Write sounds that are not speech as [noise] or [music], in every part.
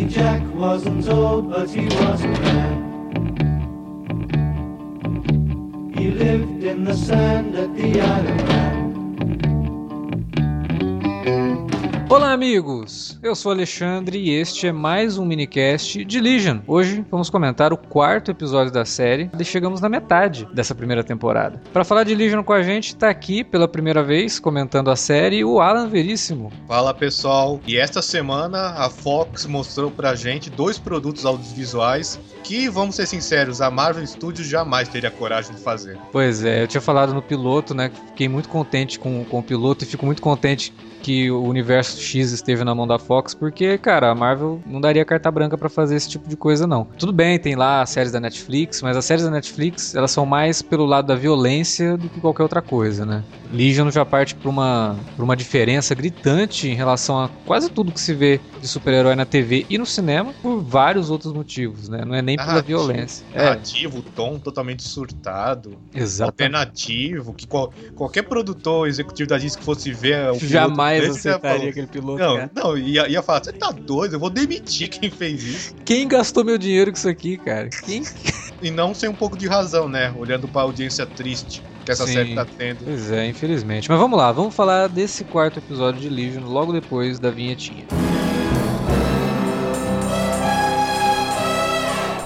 Jack wasn't old, but he wasn't bad. He lived in the sand at the island. Olá, amigos! Eu sou Alexandre e este é mais um minicast de Legion. Hoje vamos comentar o quarto episódio da série e chegamos na metade dessa primeira temporada. Para falar de Legion com a gente, está aqui pela primeira vez comentando a série o Alan Veríssimo. Fala pessoal, e esta semana a Fox mostrou pra gente dois produtos audiovisuais que, vamos ser sinceros, a Marvel Studios jamais teria coragem de fazer. Pois é, eu tinha falado no piloto, né? Fiquei muito contente com, com o piloto e fico muito contente que o universo X esteve na mão da Fox, porque, cara, a Marvel não daria carta branca para fazer esse tipo de coisa, não. Tudo bem, tem lá as séries da Netflix, mas as séries da Netflix, elas são mais pelo lado da violência do que qualquer outra coisa, né? Legion já parte pra uma, pra uma diferença gritante em relação a quase tudo que se vê de super-herói na TV e no cinema, por vários outros motivos, né? Não é nem pela Narrativo, violência. É, Narrativo, tom totalmente surtado, exato. alternativo, que qual- qualquer produtor executivo da Disney que fosse ver o piloto Jamais desse, ia aceitaria aquele piloto, Não, cara. não, ia, ia falar, você tá doido, eu vou demitir quem fez isso. Quem gastou meu dinheiro com isso aqui, cara? Quem? E não sem um pouco de razão, né? Olhando pra audiência triste que essa Sim. série tá tendo. Pois é, infelizmente. Mas vamos lá, vamos falar desse quarto episódio de Legion logo depois da vinhetinha.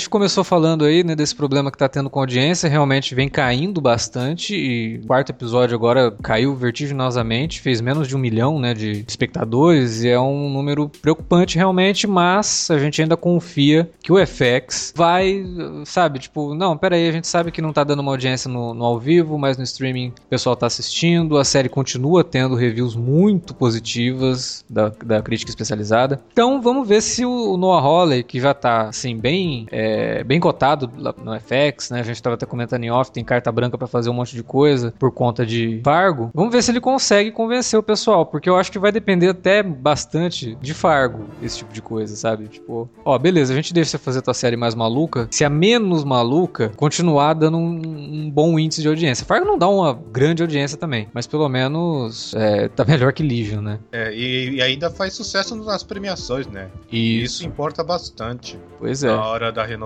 Gente começou falando aí, né, desse problema que tá tendo com a audiência, realmente vem caindo bastante e o quarto episódio agora caiu vertiginosamente, fez menos de um milhão, né, de espectadores e é um número preocupante realmente, mas a gente ainda confia que o FX vai, sabe, tipo, não, pera aí, a gente sabe que não tá dando uma audiência no, no ao vivo, mas no streaming o pessoal tá assistindo, a série continua tendo reviews muito positivas da, da crítica especializada. Então vamos ver se o, Noah Hawley, que já tá, assim, bem é, bem cotado no FX, né? A gente estava até comentando em off, tem carta branca para fazer um monte de coisa por conta de Fargo. Vamos ver se ele consegue convencer o pessoal, porque eu acho que vai depender até bastante de Fargo, esse tipo de coisa, sabe? Tipo, ó, beleza, a gente deixa você fazer tua série mais maluca, se a menos maluca continuar dando um, um bom índice de audiência. Fargo não dá uma grande audiência também, mas pelo menos é, tá melhor que Legion, né? É, e, e ainda faz sucesso nas premiações, né? E Isso importa bastante Pois é. na hora da renovação.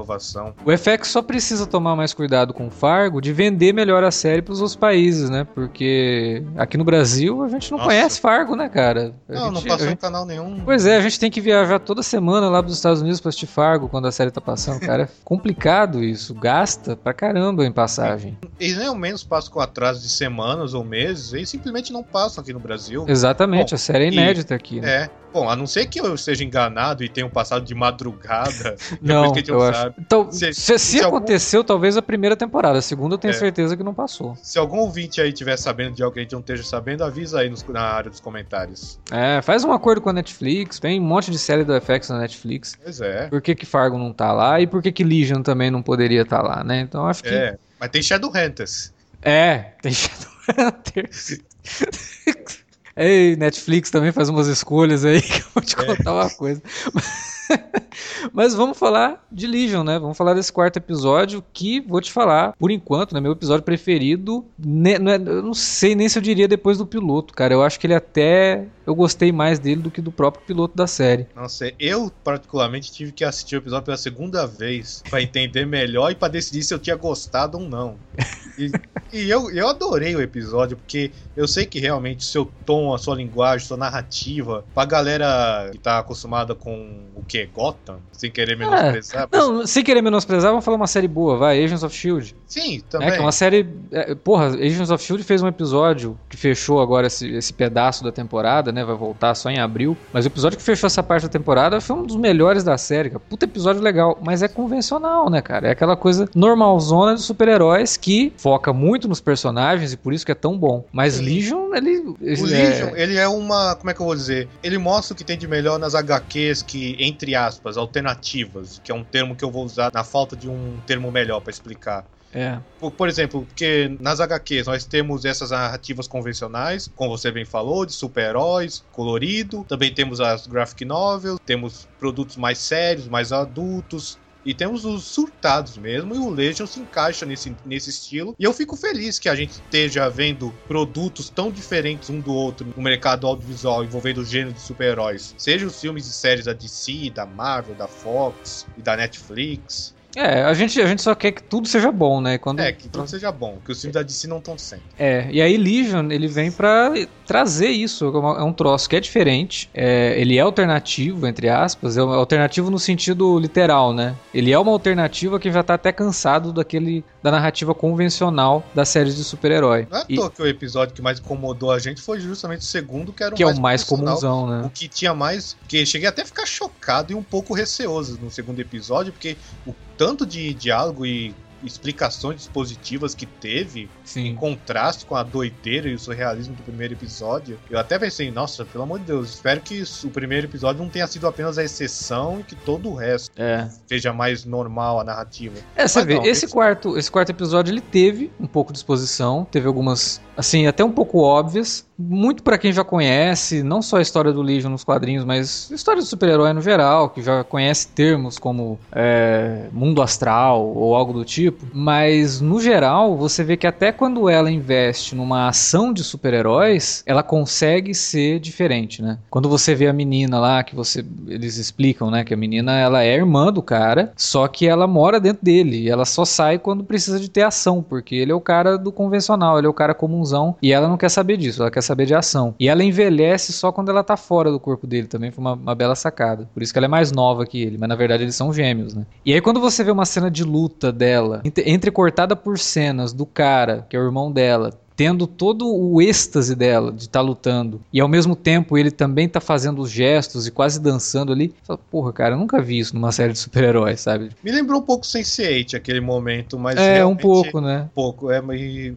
O FX só precisa tomar mais cuidado com o Fargo de vender melhor a série para os outros países, né? Porque aqui no Brasil a gente não Nossa. conhece Fargo, né, cara? A Não, não gente- passou a em gente- canal nenhum. Pois é, a gente tem que viajar toda semana lá pros Estados Unidos pra assistir Fargo quando a série tá passando, cara. É [laughs] complicado isso, gasta pra caramba em passagem. Eles nem ao menos passam com atraso de semanas ou meses, eles simplesmente não passam aqui no Brasil. Exatamente, Bom, a série é e- inédita aqui, né? É. Bom, a não ser que eu esteja enganado e tenha passado de madrugada. [laughs] Não, que a gente eu não acho. sabe. Então, Se- se, se se algum- aconteceu, talvez a primeira temporada. A segunda eu tenho É. certeza que não passou. Se algum ouvinte aí tiver sabendo de algo que a gente não esteja sabendo, avisa aí nos- na área dos comentários. É, faz um acordo com a Netflix. Tem um monte de série do FX na Netflix. Pois é. Por que, que Fargo não tá lá e por que, que Legion também não poderia estar lá, né? Então acho que. É. Mas tem Shadowhunters. É, tem Shadowhunters. [laughs] Ei, Netflix também faz umas escolhas aí [laughs] que eu vou te É. contar uma coisa. Mas [laughs] vamos falar de Legion, né? Vamos falar desse quarto episódio que, vou te falar, por enquanto, né, meu episódio preferido. ne- não é- eu não sei nem se eu diria depois do piloto, cara. Eu acho que ele até. Eu gostei mais dele do que do próprio piloto da série. Não sei, eu particularmente tive que assistir o episódio pela segunda vez pra entender melhor e pra decidir se eu tinha gostado ou não. [laughs] E, e eu, eu adorei o episódio, porque eu sei que realmente o seu tom, a sua linguagem, sua narrativa, pra galera que tá acostumada com o que? Gotham? sem querer menosprezar. mas- Não, sem querer menosprezar, vamos falar uma série boa, vai, Agents of S.H.I.E.L.D. Sim, É, também. que é uma série. é, porra, Agents of Shield fez um episódio que fechou agora esse, esse pedaço da temporada, né? Vai voltar só em abril. Mas o episódio que fechou essa parte da temporada foi um dos melhores da série, cara. Puta episódio legal. Mas é convencional, né, cara? É aquela coisa normalzona de super-heróis que foca muito nos personagens e por isso que é tão bom. Mas Sim. Legion, ele. O ele Legion, é- ele é uma. Como é que eu vou dizer? Ele mostra o que tem de melhor nas HQs que, entre aspas, alternativas, que é um termo que eu vou usar na falta de um termo melhor pra explicar. é. Por, por exemplo, porque nas HQs nós temos essas narrativas convencionais, como você bem falou, de super-heróis, colorido. Também temos as graphic novels, temos produtos mais sérios, mais adultos. E temos os surtados mesmo, e o Legion se encaixa nesse, nesse estilo. E eu fico feliz que a gente esteja vendo produtos tão diferentes um do outro no mercado audiovisual envolvendo o gênero de super-heróis. Seja os filmes e séries da DC, da Marvel, da Fox e da Netflix. É, a gente, a gente só quer que tudo seja bom, né? Quando, É, que tudo seja bom, que os filmes da DC não estão sendo. É, e aí Legion, ele vem pra trazer isso, é é um troço que é diferente, é, ele é alternativo, entre aspas, é alternativo no sentido literal, né? Ele é uma alternativa que já tá até cansado daquele, da narrativa convencional das séries de super-herói. Não é à E- toa que o episódio que mais incomodou a gente foi justamente o segundo, que era o Que é mais o mais comunzão, né? O que tinha mais. Que cheguei até a ficar chocado e um pouco receoso no segundo episódio, porque o tanto de diálogo e explicações dispositivas que teve, em Sim. contraste com a doideira e o surrealismo do primeiro episódio, eu até pensei, nossa, pelo amor de Deus, espero que o primeiro episódio não tenha sido apenas a exceção e que todo o resto É. seja mais normal a narrativa. É, você vê, esse- quarto, esse quarto episódio ele teve um pouco de exposição, teve algumas, assim, até um pouco óbvias, muito pra quem já conhece, não só a história do Legion nos quadrinhos, mas história do super-herói no geral, que já conhece termos como é, mundo astral ou algo do tipo, mas no geral você vê que até quando ela investe numa ação de super-heróis, ela consegue ser diferente, né? Quando você vê a menina lá, que você eles explicam, né, que a menina ela é irmã do cara, só que ela mora dentro dele, e ela só sai quando precisa de ter ação, porque ele é o cara do convencional, ele é o cara comunzão, e ela não quer saber disso, ela quer saber de ação. E ela envelhece só quando ela tá fora do corpo dele, também foi uma, uma bela sacada. Por isso que ela é mais nova que ele, mas na verdade eles são gêmeos, né? E aí quando você vê uma cena de luta dela, entre- entrecortada por cenas do cara, que é o irmão dela, tendo todo o êxtase dela de estar lutando e ao mesmo tempo ele também tá fazendo os gestos e quase dançando ali. Fala, Porra, cara, eu nunca vi isso numa série de super-heróis, sabe? Me lembrou um pouco Sense8 aquele momento, mas é, um pouco, né? pouco. É,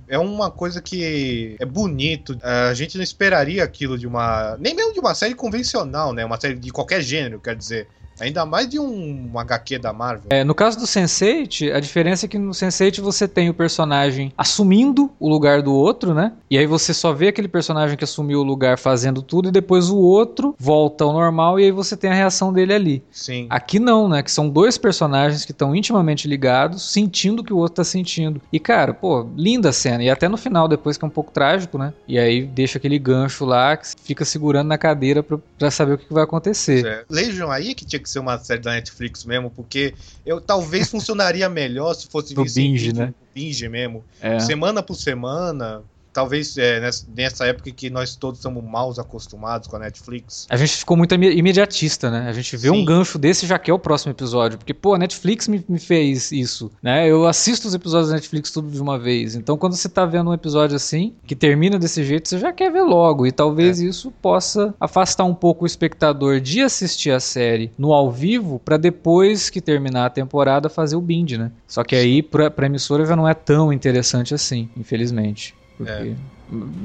é uma coisa que é bonito. A gente não esperaria aquilo de uma. Nem mesmo de uma série convencional, né? Uma série de qualquer gênero, quer dizer. Ainda mais de um, um HQ da Marvel. É, no caso do Sense8, a diferença é que no Sense8 você tem o personagem assumindo o lugar do outro, né? E aí você só vê aquele personagem que assumiu o lugar fazendo tudo e depois o outro volta ao normal e aí você tem a reação dele ali. Sim. Aqui não, né? Que são dois personagens que estão intimamente ligados, sentindo o que o outro tá sentindo. E cara, pô, linda a cena. E até no final, depois que é um pouco trágico, né? E aí deixa aquele gancho lá que fica segurando na cadeira pra, pra saber o que, vai acontecer. É. Legion aí que tinha que ser uma série da Netflix mesmo, porque eu talvez funcionaria melhor se fosse Do binge, né? binge mesmo. É. Semana por semana. Talvez é, nessa, época que nós todos estamos mal acostumados com a Netflix. A gente ficou muito imediatista, né? A gente vê Sim. um gancho desse e já quer o próximo episódio. Porque, pô, a Netflix me, me fez isso, né? Eu assisto os episódios da Netflix tudo de uma vez. Então, quando você tá vendo um episódio assim, que termina desse jeito, você já quer ver logo. E talvez isso possa afastar um pouco o espectador de assistir a série no ao vivo, pra depois que terminar a temporada fazer o binge, né? Só que aí, pra, pra emissora, já não é tão interessante assim, infelizmente. Porque...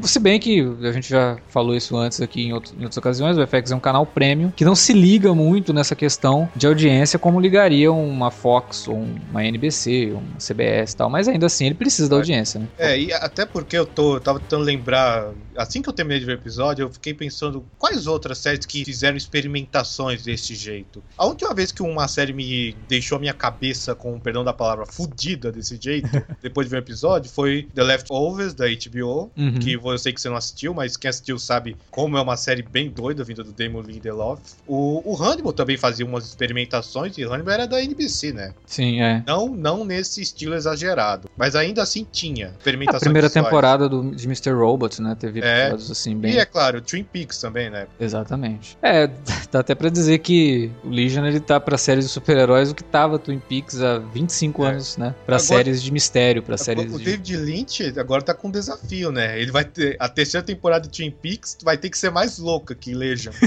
Se bem que a gente já falou isso antes aqui em, outro- em outras ocasiões, o FX é um canal premium que não se liga muito nessa questão de audiência como ligaria uma Fox ou uma NBC, uma CBS e tal, mas ainda assim ele precisa da audiência, né? É, e até porque eu tô, eu tava tentando lembrar, assim que eu terminei de ver o episódio, eu fiquei pensando quais outras séries que fizeram experimentações desse jeito. A última vez que uma série me deixou a minha cabeça, com perdão da palavra, fudida desse jeito, [laughs] depois de ver o episódio, foi The Leftovers, da HBO. Uhum. Uhum. que eu sei que você não assistiu, mas quem assistiu sabe como é uma série bem doida vinda do Damon Lindelof. O, o Hannibal também fazia umas experimentações e Hannibal era da NBC, né? Sim, é. Não, não nesse estilo exagerado, mas ainda assim tinha A experimentações primeira visuais. temporada do, de Mr. Robot, né? Teve É. episódios assim, bem. E é claro, Twin Peaks também, né? Exatamente. É, [laughs] dá até pra dizer que o Legion ele tá pra séries de super-heróis o que tava Twin Peaks há 25 É. anos, né? Pra Agora- séries de mistério, pra séries o de. David Lynch agora tá com um desafio, né? Ele vai ter. A terceira temporada de Twin Peaks vai ter que ser mais louca que Legion. [laughs]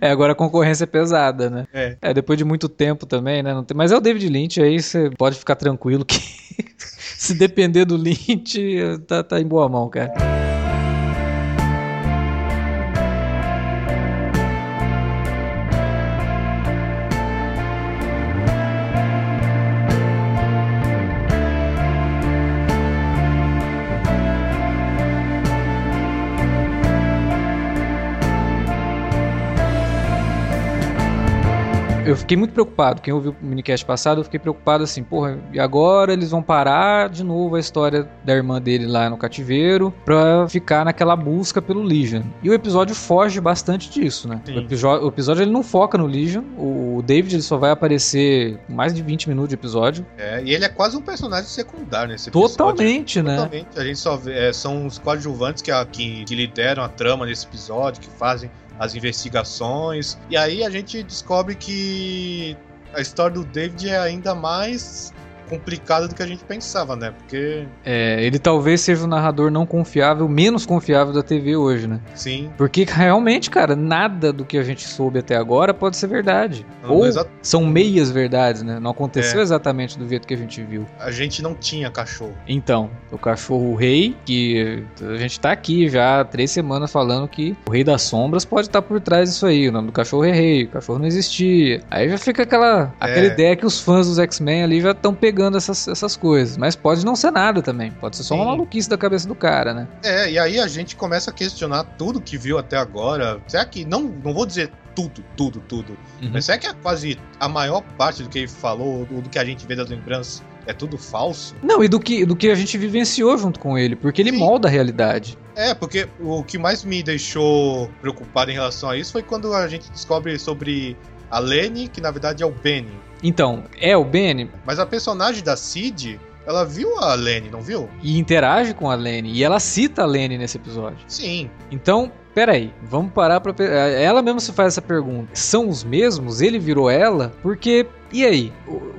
É, agora a concorrência é pesada, né? É. depois de muito tempo também, né? Não tem... Mas é o David Lynch, aí você pode ficar tranquilo que [laughs] se depender do Lynch, tá, tá em boa mão, cara. Fiquei muito preocupado. Quem ouviu o minicast passado, eu fiquei preocupado assim, porra, e agora eles vão parar de novo a história da irmã dele lá no cativeiro pra ficar naquela busca pelo Legion. E o episódio foge bastante disso, né? O, episo- o episódio ele não foca no Legion. O David ele só vai aparecer mais de 20 minutos de episódio. É, e ele é quase um personagem secundário nesse episódio. Totalmente, né? Totalmente. A gente só vê, é, são os coadjuvantes que, que, que lideram a trama nesse episódio, que fazem as investigações. E aí a gente descobre que a história do David é ainda mais complicada do que a gente pensava, né? Porque, É, ele talvez seja o narrador não confiável, menos confiável da TV hoje, né? sim. Porque realmente, cara, nada do que a gente soube até agora pode ser verdade. não- Ou exa- são meias verdades, né? Não aconteceu É. exatamente do jeito que a gente viu. a gente não tinha cachorro. Então, o cachorro rei, que a gente tá aqui já há três semanas falando que o rei das sombras pode estar por trás disso aí. O nome do cachorro é rei, o cachorro não existia. Aí já fica aquela, aquela É. ideia que os fãs dos X-Men ali já estão pegando essas, essas coisas. Mas pode não ser nada também. Pode ser só uma Sim. maluquice da cabeça do cara, né? É, e aí a gente começa a questionar tudo que viu até agora. Será que. Não, não vou dizer tudo, tudo, tudo. Uhum. Mas será que é quase a maior parte do que ele falou, do, do que a gente vê das lembranças, é tudo falso? Não, e do que, do que a gente vivenciou junto com ele, porque ele Sim. molda a realidade. É, porque o que mais me deixou preocupado em relação a isso foi quando a gente descobre sobre a Lenny, que na verdade é o Benny. Então, é o Benny Mas a personagem da Cid, ela viu a Lenny, não viu? e interage com a Lenny, e ela cita a Lenny nesse episódio. Sim. Então, peraí, vamos parar pra. Ela mesmo se faz essa pergunta. São os mesmos? Ele virou ela? Porque. E aí?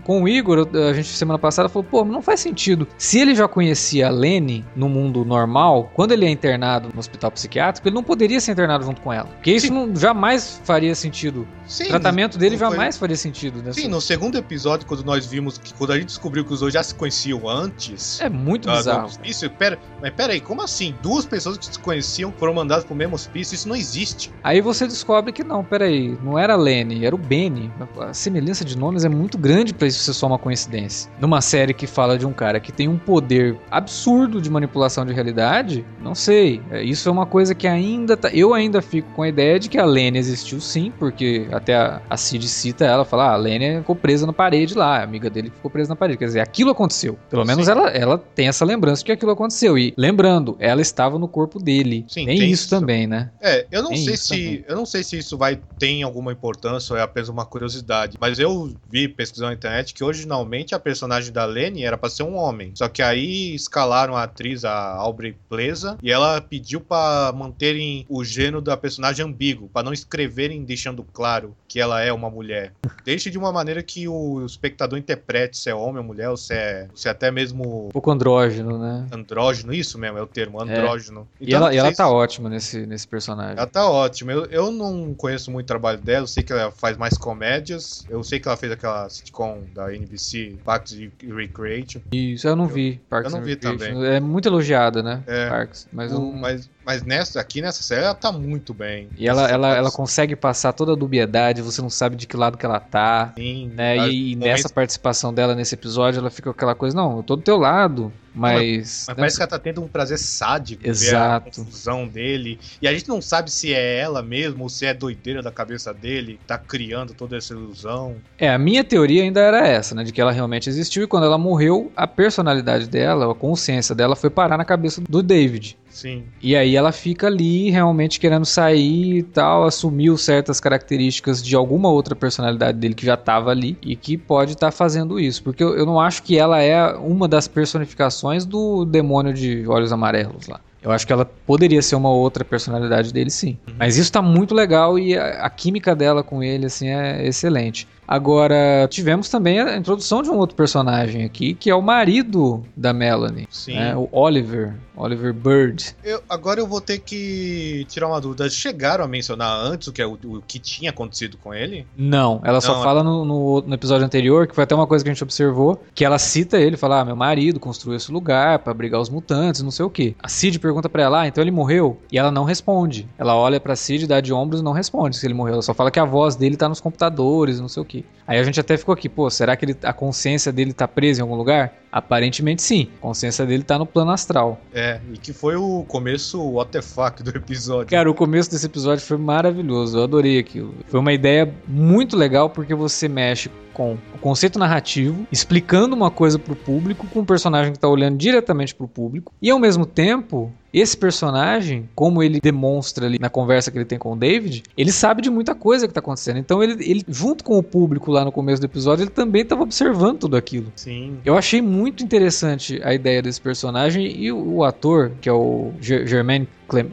Com o Igor, a gente semana passada falou, pô, não faz sentido. Se ele já conhecia a Lenny no mundo normal, quando ele é internado no hospital psiquiátrico, ele não poderia ser internado junto com ela. Porque isso não, jamais faria sentido. Sim. O tratamento dele foi- jamais faria sentido. Né? Sim, no segundo episódio, quando nós vimos que quando a gente descobriu que os dois já se conheciam antes. É muito do bizarro. hospício, pera, mas pera aí, como assim? Duas pessoas que se conheciam foram mandadas pro mesmo hospício? Isso não existe. Aí você descobre que não, peraí, não era a Lenny, era o Benny. A semelhança de é muito grande pra isso ser só uma coincidência. Numa série que fala de um cara que tem um poder absurdo de manipulação de realidade, não sei. É, Isso é uma coisa que ainda tá. Eu ainda fico com a ideia de que a Lenny existiu sim, porque até a, a Cid cita ela, fala, ah, a Lenny ficou presa na parede lá, a amiga dele ficou presa na parede. Quer dizer, aquilo aconteceu. Pelo menos Sim. ela, ela tem essa lembrança de que aquilo aconteceu. E lembrando, ela estava no corpo dele. Sim, tem, tem isso isso. também, né? É, eu não Tem sei se também. eu não sei se isso vai ter alguma importância ou é apenas uma curiosidade, mas eu vi pesquisando na internet que originalmente a personagem da Lenny era pra ser um homem, só que aí escalaram a atriz a Aubrey Plaza e ela pediu pra manterem o gênero da personagem ambíguo, pra não escreverem deixando claro que ela é uma mulher. [laughs] Deixe de uma maneira que o espectador interprete se é homem ou mulher ou se é, se é até mesmo Um pouco andrógeno, né? andrógeno, isso mesmo é o termo, andrógeno. e Então, ela, não e ela tá se- ótima nesse, nesse personagem. ela tá ótima. Eu, eu não conheço muito o trabalho dela, eu sei que ela faz mais comédias. Eu sei que ela fez aquela sitcom da NBC, Parks and Recreation. Isso, eu não vi. Parks eu não vi Recreation. também. É muito elogiada, né? É. Parks. Mas, O- eu mas, mas nessa, aqui nessa série ela tá muito bem. E ela, ela, ela partes, consegue passar toda a dubiedade, você não sabe de que lado que ela tá. sim, Né? E, e nessa participação dela nesse episódio, ela fica aquela coisa, não, eu tô do teu lado, mas. Mas né, parece que ela tá tendo um prazer sádico ver a Exato. confusão dele. E a gente não sabe se é ela mesmo ou se é doideira da cabeça dele, tá criando toda essa ilusão. É, a minha teoria ainda era essa, né? De que ela realmente existiu e quando ela morreu, a personalidade dela, a consciência dela foi parar na cabeça do David. Sim. E aí ela fica ali realmente querendo sair e tal, assumiu certas características de alguma outra personalidade dele que já estava ali e que pode estar tá fazendo isso. Porque eu, eu não acho que ela é uma das personificações do demônio de olhos amarelos lá. Eu acho que ela poderia ser uma outra personalidade dele, sim. Uhum. Mas isso tá muito legal e a, a, química dela com ele, assim, é excelente. Agora, tivemos também a introdução de um outro personagem aqui, que é o marido da Melanie. Sim. Né? O Oliver. Oliver Bird. Eu, agora eu vou ter que tirar uma dúvida. Chegaram a mencionar antes o que, é o, o que tinha acontecido com ele? Não, ela Não, só fala no, no, no, episódio anterior, que foi até uma coisa que a gente observou, que ela cita ele, fala, ah, meu marido construiu esse lugar para abrigar os mutantes, não sei o quê. A Cid pergunta para ela, ah, então ele morreu? E ela não responde. Ela olha pra Cid, dá de ombros e não responde se ele morreu. Ela só fala que a voz dele tá nos computadores, não sei o quê. Aí a gente até ficou aqui, pô, será que ele, a consciência dele tá presa em algum lugar? Aparentemente sim. A consciência dele tá no plano astral. É, e que foi o começo what the fuck do episódio. Cara, o começo desse episódio foi maravilhoso. Eu adorei aquilo. Foi uma ideia muito legal porque você mexe com o conceito narrativo, explicando uma coisa pro público, com um personagem que tá olhando diretamente pro público, e ao mesmo tempo esse personagem, como ele demonstra ali na conversa que ele tem com o David, ele sabe de muita coisa que tá acontecendo. Então ele, ele junto com o público lá no começo do episódio, ele também estava observando tudo aquilo. Sim. Eu achei muito interessante a ideia desse personagem e o, o ator, que é o Germain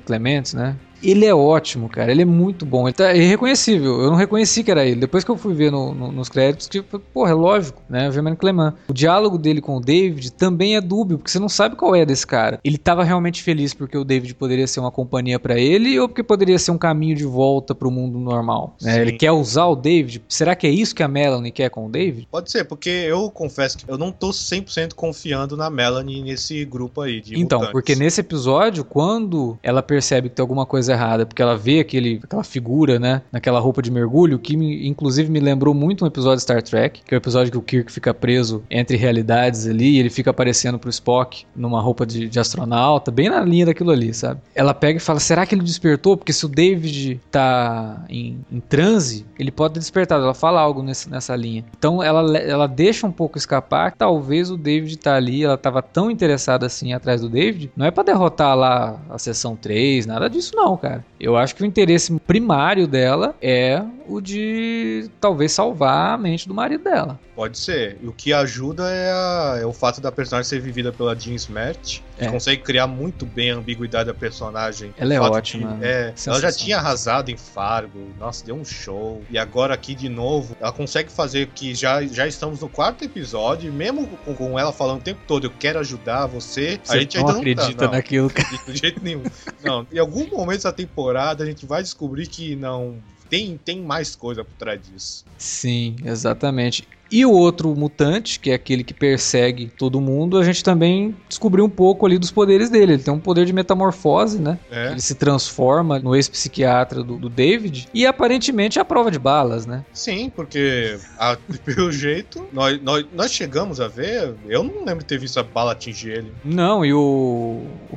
Clements, né? Ele é ótimo, cara. Ele é muito bom. Ele tá irreconhecível. Eu não reconheci que era ele. Depois que eu fui ver no, no, nos créditos, que, porra, é lógico, né? O Germaine Clement. O diálogo dele com o David também é dúbio, porque você não sabe qual é desse cara. Ele tava realmente feliz porque o David poderia ser uma companhia para ele ou porque poderia ser um caminho de volta pro mundo normal. Né? Ele quer usar o David. Será que é isso que a Melanie quer com o David? Pode ser, porque eu confesso que eu não tô 100% confiando na Melanie nesse grupo aí de Então, mutantes. porque nesse episódio, quando ela percebe que tem alguma coisa errada, porque ela vê aquele, aquela figura, né, naquela roupa de mergulho, que me, inclusive me lembrou muito um episódio de Star Trek, que é o episódio que o Kirk fica preso entre realidades ali, e ele fica aparecendo pro Spock numa roupa de, de astronauta, bem na linha daquilo ali, sabe? Ela pega e fala: será que ele despertou? Porque se o David tá em, em transe, ele pode ter despertado. Ela fala algo nesse, nessa linha. Então ela, ela deixa um pouco escapar, talvez o David tá ali, ela tava tão interessada assim atrás do David, não é para derrotar lá a sessão 3, nada disso não, cara. Eu acho que o interesse primário dela é o de talvez salvar a mente do marido dela. Pode ser. E o que ajuda é, a, é, o fato da personagem ser vivida pela Jean Smart, que é. consegue criar muito bem a ambiguidade da personagem. Ela é ótima. De, é, ela já tinha arrasado em Fargo, nossa, deu um show. E agora aqui de novo, ela consegue fazer que já, já estamos no quarto episódio, e mesmo com, com ela falando o tempo todo, eu quero ajudar você, você a gente ainda não acredita tá, não, naquilo. Não de jeito nenhum. Não, em algum momento dessa temporada a gente vai descobrir que não tem, tem mais coisa por trás disso. Sim, exatamente. E o outro mutante, que é aquele que persegue todo mundo, a gente também descobriu um pouco ali dos poderes dele. Ele tem um poder de metamorfose, né? É. Ele se transforma no ex-psiquiatra do, do, David e aparentemente é a prova de balas, né? Sim, porque a, [laughs] pelo jeito, nós, nós, nós chegamos a ver. Eu não lembro de ter visto a bala atingir ele. Não, e o, o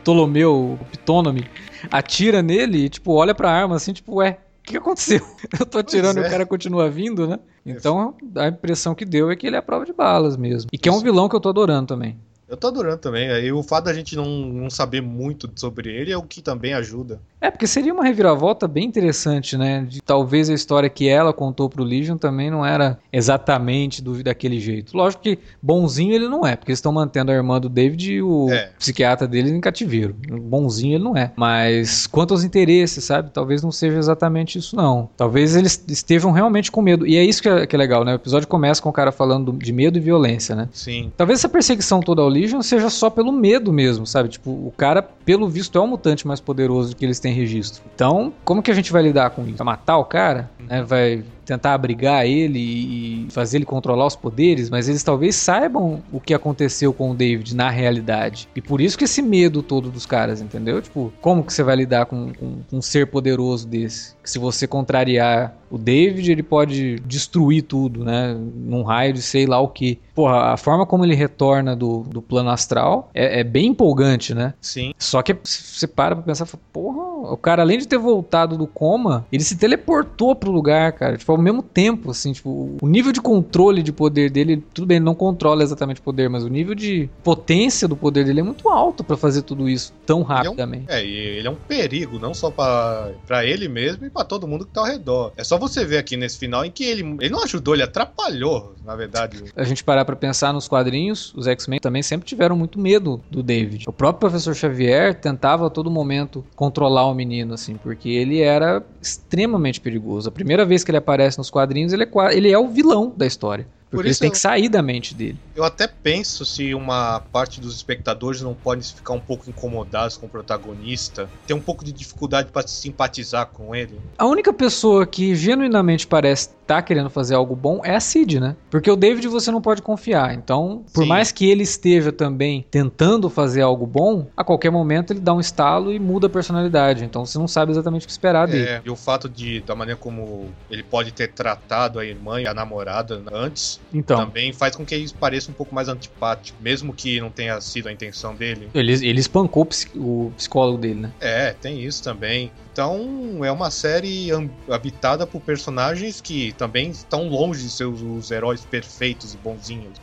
Ptolomeu, o Ptolemy, atira nele e, tipo, olha pra arma assim, tipo, ué, o que aconteceu? [laughs] Eu tô atirando é. e o cara continua vindo, né? Então, a impressão que deu é que ele é a prova de balas mesmo. E que é um vilão que eu tô adorando também. Eu tô adorando também. E o fato da gente não, não saber muito sobre ele é o que também ajuda. É, porque seria uma reviravolta bem interessante, né? De, talvez a história que ela contou pro Legion também não era exatamente do, daquele jeito. Lógico que bonzinho ele não é, porque eles estão mantendo a irmã do David e o é. psiquiatra dele em cativeiro. Bonzinho ele não é. Mas quanto aos interesses, sabe? Talvez não seja exatamente isso, não. Talvez eles estejam realmente com medo. E é isso que é, que é legal, né? O episódio começa com o cara falando de medo e violência, né? Sim. Talvez essa perseguição toda ao Legion seja só pelo medo mesmo, sabe? Tipo, o cara, pelo visto, é o mutante mais poderoso que eles têm registro. Então, como que a gente vai lidar com isso? Vai matar o cara? Né? Vai tentar abrigar ele e fazer ele controlar os poderes, mas eles talvez saibam o que aconteceu com o David na realidade. E por isso que esse medo todo dos caras, entendeu? Tipo, como que você vai lidar com, com, com um ser poderoso desse? Que se você contrariar o David, ele pode destruir tudo, né? Num raio de sei lá o que. Porra, a forma como ele retorna do, do plano astral é, é bem empolgante, né? Sim. Só que você para pra pensar, porra, o cara, além de ter voltado do coma, ele se teleportou pro lugar, cara. Tipo, ao mesmo tempo, assim, tipo, o nível de controle de poder dele, tudo bem, ele não controla exatamente o poder, mas o nível de potência do poder dele é muito alto para fazer tudo isso tão rapidamente. Ele é, um, é, ele é um perigo, não só para ele mesmo e para todo mundo que tá ao redor. É só você ver aqui nesse final em que ele, ele não ajudou, ele atrapalhou, na verdade. A gente parar para pensar nos quadrinhos, os X-Men também sempre tiveram muito medo do David. O próprio professor Xavier tentava a todo momento controlar o menino, assim, porque ele era extremamente perigoso. A primeira vez que ele aparece nos quadrinhos, ele é, ele é o vilão da história. Porque isso tem que sair da mente dele. Eu até penso se uma parte dos espectadores não pode ficar um pouco incomodados com o protagonista, ter um pouco de dificuldade para simpatizar com ele. A única pessoa que genuinamente parece tá querendo fazer algo bom é a Cid, né? Porque o David você não pode confiar. Então, por Sim. mais que ele esteja também tentando fazer algo bom, a qualquer momento ele dá um estalo e muda a personalidade. Então você não sabe exatamente o que esperar é, dele. E o fato de, da maneira como ele pode ter tratado a irmã e a namorada antes, então. também faz com que ele pareça um pouco mais antipático, mesmo que não tenha sido a intenção dele. Ele, ele espancou o psicólogo dele, né? É, tem isso também. Então é uma série habitada por personagens que também estão longe de ser os, os heróis perfeitos e bonzinhos.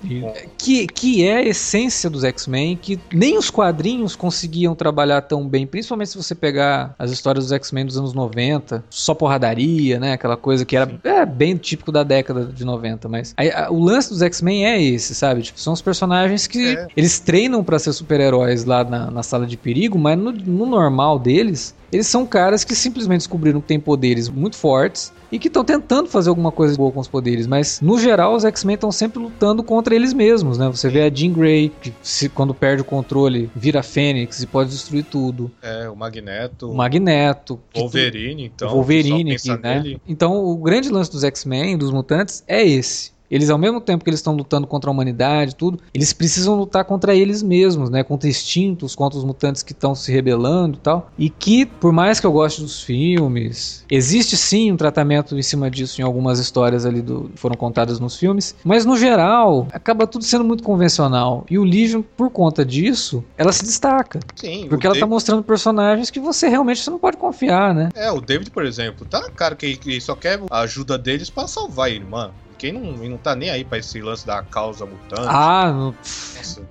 Que, que é a essência dos X-Men, que nem os quadrinhos conseguiam trabalhar tão bem, principalmente se você pegar as histórias dos X-Men dos anos 90, só porradaria, né? Aquela coisa que era é, bem típico da década de 90, mas aí, a, o lance dos X-Men é esse, sabe? Tipo, são os personagens que é. eles treinam para ser super-heróis lá na, na sala de perigo, mas no, no normal deles, eles são caras que simplesmente descobriram que têm poderes muito fortes e que estão tentando fazer alguma coisa boa com os poderes, mas no geral os X-Men estão sempre lutando contra eles mesmos, né? Você vê a Jean Grey, que se, quando perde o controle vira Fênix e pode destruir tudo. É, o Magneto. O Magneto. Wolverine, então. Wolverine, aqui, né? Nele. Então o grande lance dos X-Men, dos mutantes, é esse. Eles, ao mesmo tempo que eles estão lutando contra a humanidade tudo, eles precisam lutar contra eles mesmos, né? Contra instintos, contra os mutantes que estão se rebelando e tal. E que, por mais que eu goste dos filmes, existe sim um tratamento em cima disso em algumas histórias ali do, foram contadas nos filmes. Mas no geral, acaba tudo sendo muito convencional. E o Legion, por conta disso, ela se destaca. Sim. Porque ela tá David... tá mostrando personagens que você realmente você não pode confiar, né? É, o David, por exemplo, tá na cara que ele só quer a ajuda deles para salvar a irmã. Quem não, não tá nem aí pra esse lance da causa mutante. Ah, não...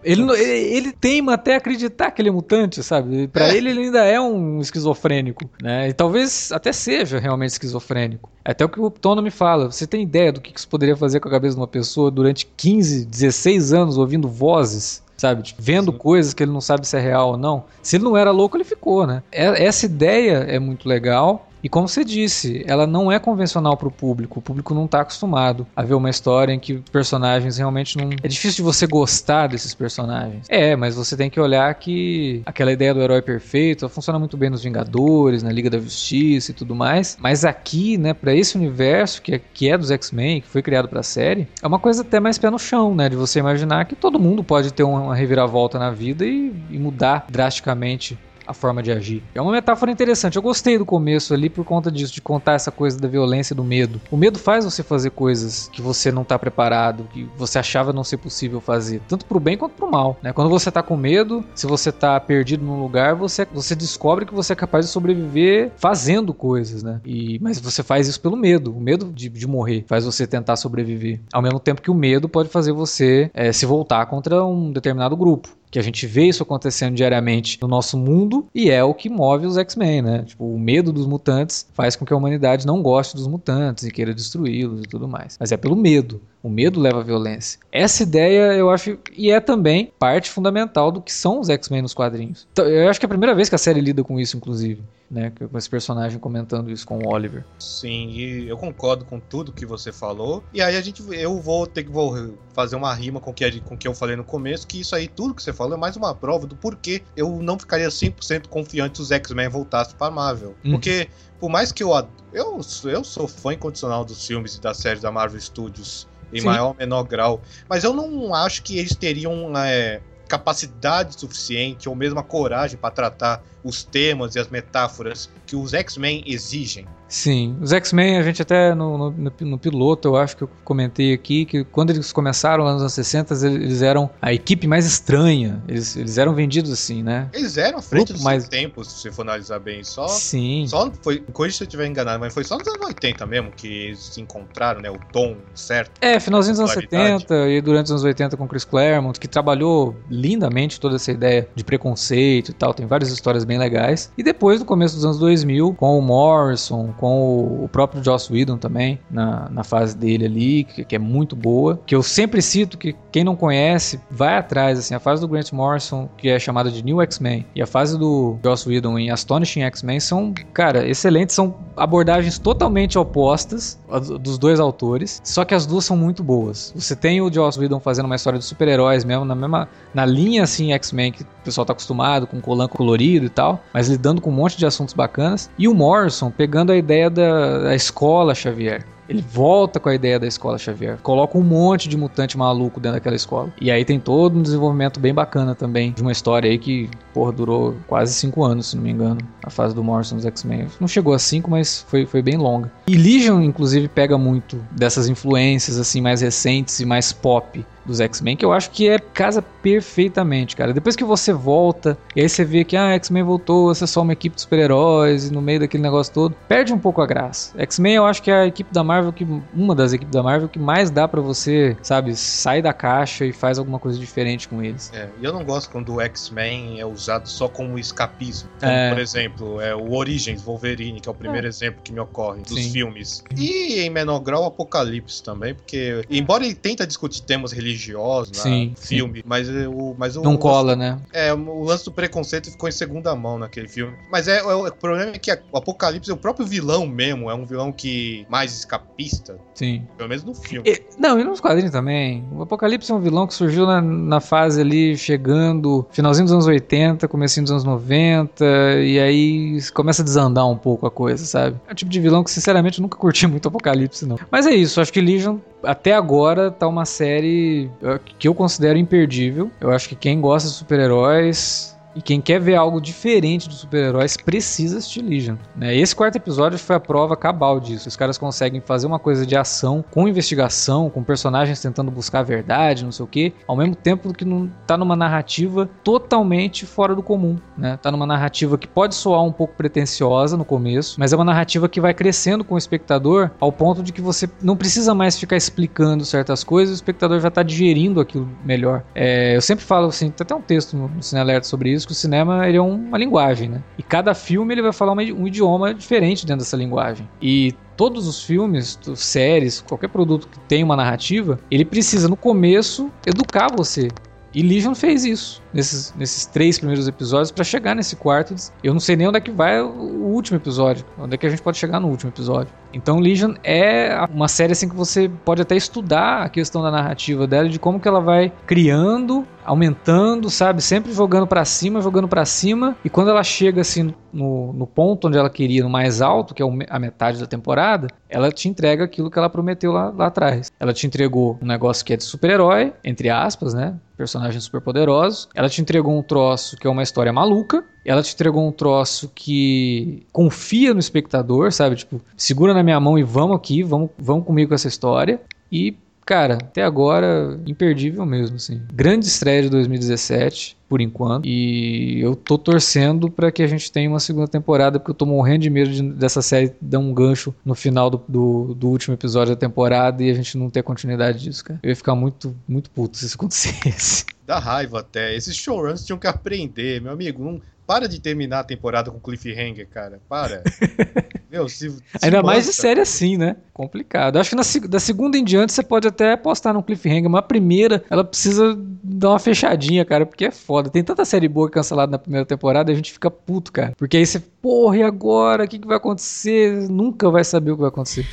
ele, ele, ele teima até acreditar que ele é mutante, sabe? Para é. ele, ele ainda é um esquizofrênico, né? E talvez até seja realmente esquizofrênico. É até o que o Tono me fala. Você tem ideia do que isso poderia fazer com a cabeça de uma pessoa durante 15, 16 anos ouvindo vozes? sabe? Tipo, vendo Sim. coisas que ele não sabe se é real ou não. Se ele não era louco, ele ficou, né? É, essa ideia é muito legal. E como você disse, ela não é convencional para o público. O público não está acostumado a ver uma história em que personagens realmente não. É difícil de você gostar desses personagens. É, mas você tem que olhar que aquela ideia do herói perfeito funciona muito bem nos Vingadores, na Liga da Justiça e tudo mais. Mas aqui, né, para esse universo que é, que é dos X-Men, que foi criado para a série, é uma coisa até mais pé no chão, né? De você imaginar que todo mundo pode ter uma reviravolta na vida e, e mudar drasticamente a forma de agir. É uma metáfora interessante. Eu gostei do começo ali por conta disso, de contar essa coisa da violência e do medo. O medo faz você fazer coisas que você não está preparado, que você achava não ser possível fazer, tanto pro bem quanto pro mal. Né? Quando você está com medo, se você está perdido num lugar, você, você descobre que você é capaz de sobreviver fazendo coisas, né? E, mas você faz isso pelo medo. O medo de, de morrer faz você tentar sobreviver. Ao mesmo tempo que o medo pode fazer você é, se voltar contra um determinado grupo que a gente vê isso acontecendo diariamente no nosso mundo e é o que move os X-Men, né? Tipo, o medo dos mutantes faz com que a humanidade não goste dos mutantes e queira destruí-los e tudo mais. Mas é pelo medo. O medo leva à violência. Essa ideia, eu acho, e é também parte fundamental do que são os X-Men nos quadrinhos. Então, eu acho que é a primeira vez que a série lida com isso, inclusive né? Com esse personagem comentando isso com o Oliver. Sim, e eu concordo com tudo que você falou. E aí a gente, eu vou ter que vou fazer uma rima com o que, com que eu falei no começo, que isso aí, tudo que você falou, é mais uma prova do porquê eu não ficaria 100% confiante se os X-Men voltassem pra Marvel. Uhum. Porque, por mais que eu, eu. Eu sou fã incondicional dos filmes e das séries da Marvel Studios, em Sim. maior ou menor grau, mas eu não acho que eles teriam. É, capacidade suficiente ou mesmo a coragem para tratar os temas e as metáforas que os X-Men exigem. Sim, os X-Men, a gente até no, no, no, piloto, eu acho que eu comentei aqui, que quando eles começaram lá nos anos 60, eles eram a equipe mais estranha. Eles, eles eram vendidos assim, né? Eles eram à frente dos mais... tempos, se você for analisar bem. Só, Sim. Só foi, corrija se eu estiver enganado, mas foi só nos anos 80 mesmo que eles se encontraram, né? O tom certo. É, finalzinho dos anos 70 e durante os anos 80 com Chris Claremont, que trabalhou lindamente toda essa ideia de preconceito e tal. Tem várias histórias bem legais. E depois, no começo dos anos 2000, com o Morrison, com o próprio Joss Whedon também, na, na fase dele ali, que, que, é muito boa. Que eu sempre cito que quem não conhece, vai atrás, assim, a fase do Grant Morrison, que é chamada de New X-Men, e a fase do Joss Whedon em Astonishing X-Men são, cara, excelentes, são abordagens totalmente opostas dos dois autores, só que as duas são muito boas. Você tem o Joss Whedon fazendo uma história de super-heróis mesmo, na mesma, na linha, assim, X-Men, que o pessoal tá acostumado, com colan colorido e tal, mas lidando com um monte de assuntos bacanas, e o Morrison pegando a ideia da, da escola Xavier. Ele volta com a ideia da escola Xavier. Coloca um monte de mutante maluco dentro daquela escola. E aí tem todo um desenvolvimento bem bacana também. De uma história aí que, porra, durou quase cinco anos, se não me engano. A fase do Morrison dos X-Men. Não chegou a cinco, mas foi, foi bem longa. E Legion, inclusive, pega muito dessas influências, assim, mais recentes e mais pop dos X-Men, que eu acho que é casa perfeitamente, cara. Depois que você volta, e aí você vê que ah, X-Men voltou, você é só uma equipe de super-heróis, e no meio daquele negócio todo, perde um pouco a graça. X-Men eu acho que é a equipe da Marvel que uma das equipes da Marvel que mais dá para você, sabe, sai da caixa e faz alguma coisa diferente com eles. É, e eu não gosto quando o X-Men é usado só como escapismo. Como, é. por exemplo, é o Origins Wolverine, que é o primeiro é. exemplo que me ocorre dos Sim. filmes. E em menor grau o Apocalipse também, porque embora ele tenta discutir temas religiosos sim, filme, sim. mas o mas o não cola, né? É, o lance do preconceito ficou em segunda mão naquele filme. Mas é, é o problema é que o Apocalipse, o próprio vilão mesmo, é um vilão que mais escapista. Sim. Pelo menos no filme. E, não, e nos quadrinhos também. O Apocalipse é um vilão que surgiu na, na fase ali, chegando finalzinho dos anos 80, comecinho dos anos 90, e aí começa a desandar um pouco a coisa, sabe? É o tipo de vilão que, sinceramente, nunca curti [laughs] muito Apocalipse, não. Mas é isso, acho que Legion até agora tá uma série que eu considero imperdível. Eu acho que quem gosta de super-heróis e quem quer ver algo diferente dos super-heróis precisa assistir Legion. Né? Esse quarto episódio foi a prova cabal disso. Os caras conseguem fazer uma coisa de ação com investigação, com personagens tentando buscar a verdade, não sei o que, ao mesmo tempo que não tá numa narrativa totalmente fora do comum. Né? Tá numa narrativa que pode soar um pouco pretensiosa no começo, mas é uma narrativa que vai crescendo com o espectador ao ponto de que você não precisa mais ficar explicando certas coisas, o espectador já tá digerindo aquilo melhor. É, eu sempre falo assim, tem até um texto no Cine Alerta sobre isso que o cinema ele é uma linguagem, né? E cada filme ele vai falar um idioma diferente dentro dessa linguagem. E todos os filmes, séries, qualquer produto que tenha uma narrativa, ele precisa no começo educar você. E Legion fez isso nesses, nesses três primeiros episódios para chegar nesse quarto. Eu não sei nem onde é que vai o último episódio, onde é que a gente pode chegar no último episódio. Então Legion é uma série assim que você pode até estudar a questão da narrativa dela, de como que ela vai criando, aumentando, sabe, sempre jogando para cima, jogando para cima, e quando ela chega assim no, no ponto onde ela queria, no mais alto, que é a metade da temporada, ela te entrega aquilo que ela prometeu lá, lá atrás. Ela te entregou um negócio que é de super-herói, entre aspas, né? Personagens super poderosos. Ela te entregou um troço que é uma história maluca. Ela te entregou um troço que confia no espectador, sabe? Tipo, segura na minha mão e vamos aqui, vamos, vamos comigo com essa história. E cara, até agora, imperdível mesmo, assim. Grande estreia de 2017, por enquanto. E eu tô torcendo para que a gente tenha uma segunda temporada, porque eu tô morrendo de medo de, dessa série dar um gancho no final do, do, do, último episódio da temporada e a gente não ter continuidade disso, cara. Eu ia ficar muito, muito puto se isso acontecesse. Dá raiva até. Esses showruns tinham que aprender, meu amigo. Não, para de terminar a temporada com cliffhanger, cara. Para. [laughs] Meu, se, se Ainda mais de série assim, né? Complicado. Acho que na, da segunda em diante você pode até apostar num cliffhanger, mas a primeira, ela precisa dar uma fechadinha, cara, porque é foda. Tem tanta série boa cancelada na primeira temporada, a gente fica puto, cara. Porque aí você, porra, e agora? O que, que vai acontecer? Nunca vai saber o que vai acontecer.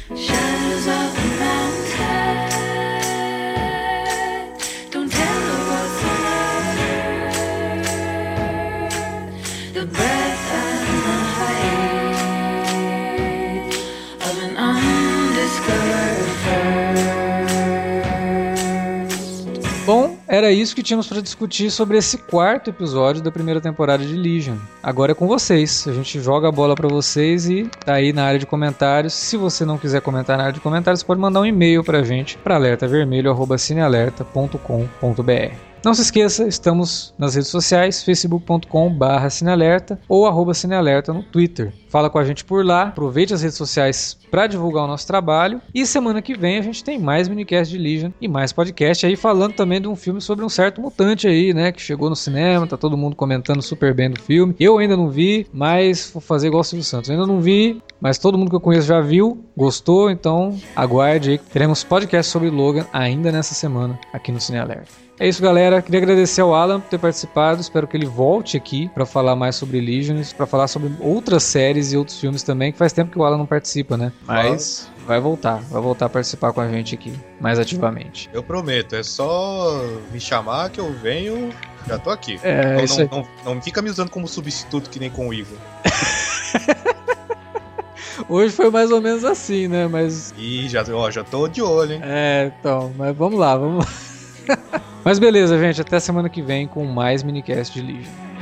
Era isso que tínhamos para discutir sobre esse quarto episódio da primeira temporada de Legion. Agora é com vocês. A gente joga a bola para vocês e tá aí na área de comentários. Se você não quiser comentar na área de comentários, pode mandar um e-mail pra gente para alertavermelho@cinealerta.com.br. Não se esqueça, estamos nas redes sociais, facebook.com.br cinealerta ou arroba cinealerta no Twitter. Fala com a gente por lá, aproveite as redes sociais para divulgar o nosso trabalho. E semana que vem a gente tem mais minicast de Legion e mais podcast aí falando também de um filme sobre um certo mutante aí, né? Que chegou no cinema, tá todo mundo comentando super bem do filme. Eu ainda não vi, mas vou fazer igual o Silvio Santos. Eu ainda não vi, mas todo mundo que eu conheço já viu, gostou, então aguarde aí. Teremos podcast sobre Logan ainda nessa semana aqui no Cine Alerta. É isso, galera. Queria agradecer ao Alan por ter participado. Espero que ele volte aqui para falar mais sobre Legions, para falar sobre outras séries e outros filmes também, que faz tempo que o Alan não participa, né? Mas vai voltar, vai voltar a participar com a gente aqui mais ativamente. Eu prometo, é só me chamar que eu venho, já tô aqui. É, não, isso não, não, não fica me usando como substituto que nem com o Igor. [laughs] Hoje foi mais ou menos assim, né? Mas Ih, já, ó, já tô de olho, hein? é, então, mas vamos lá, vamos lá. Mas beleza, gente, até semana que vem com mais minicast de Legion.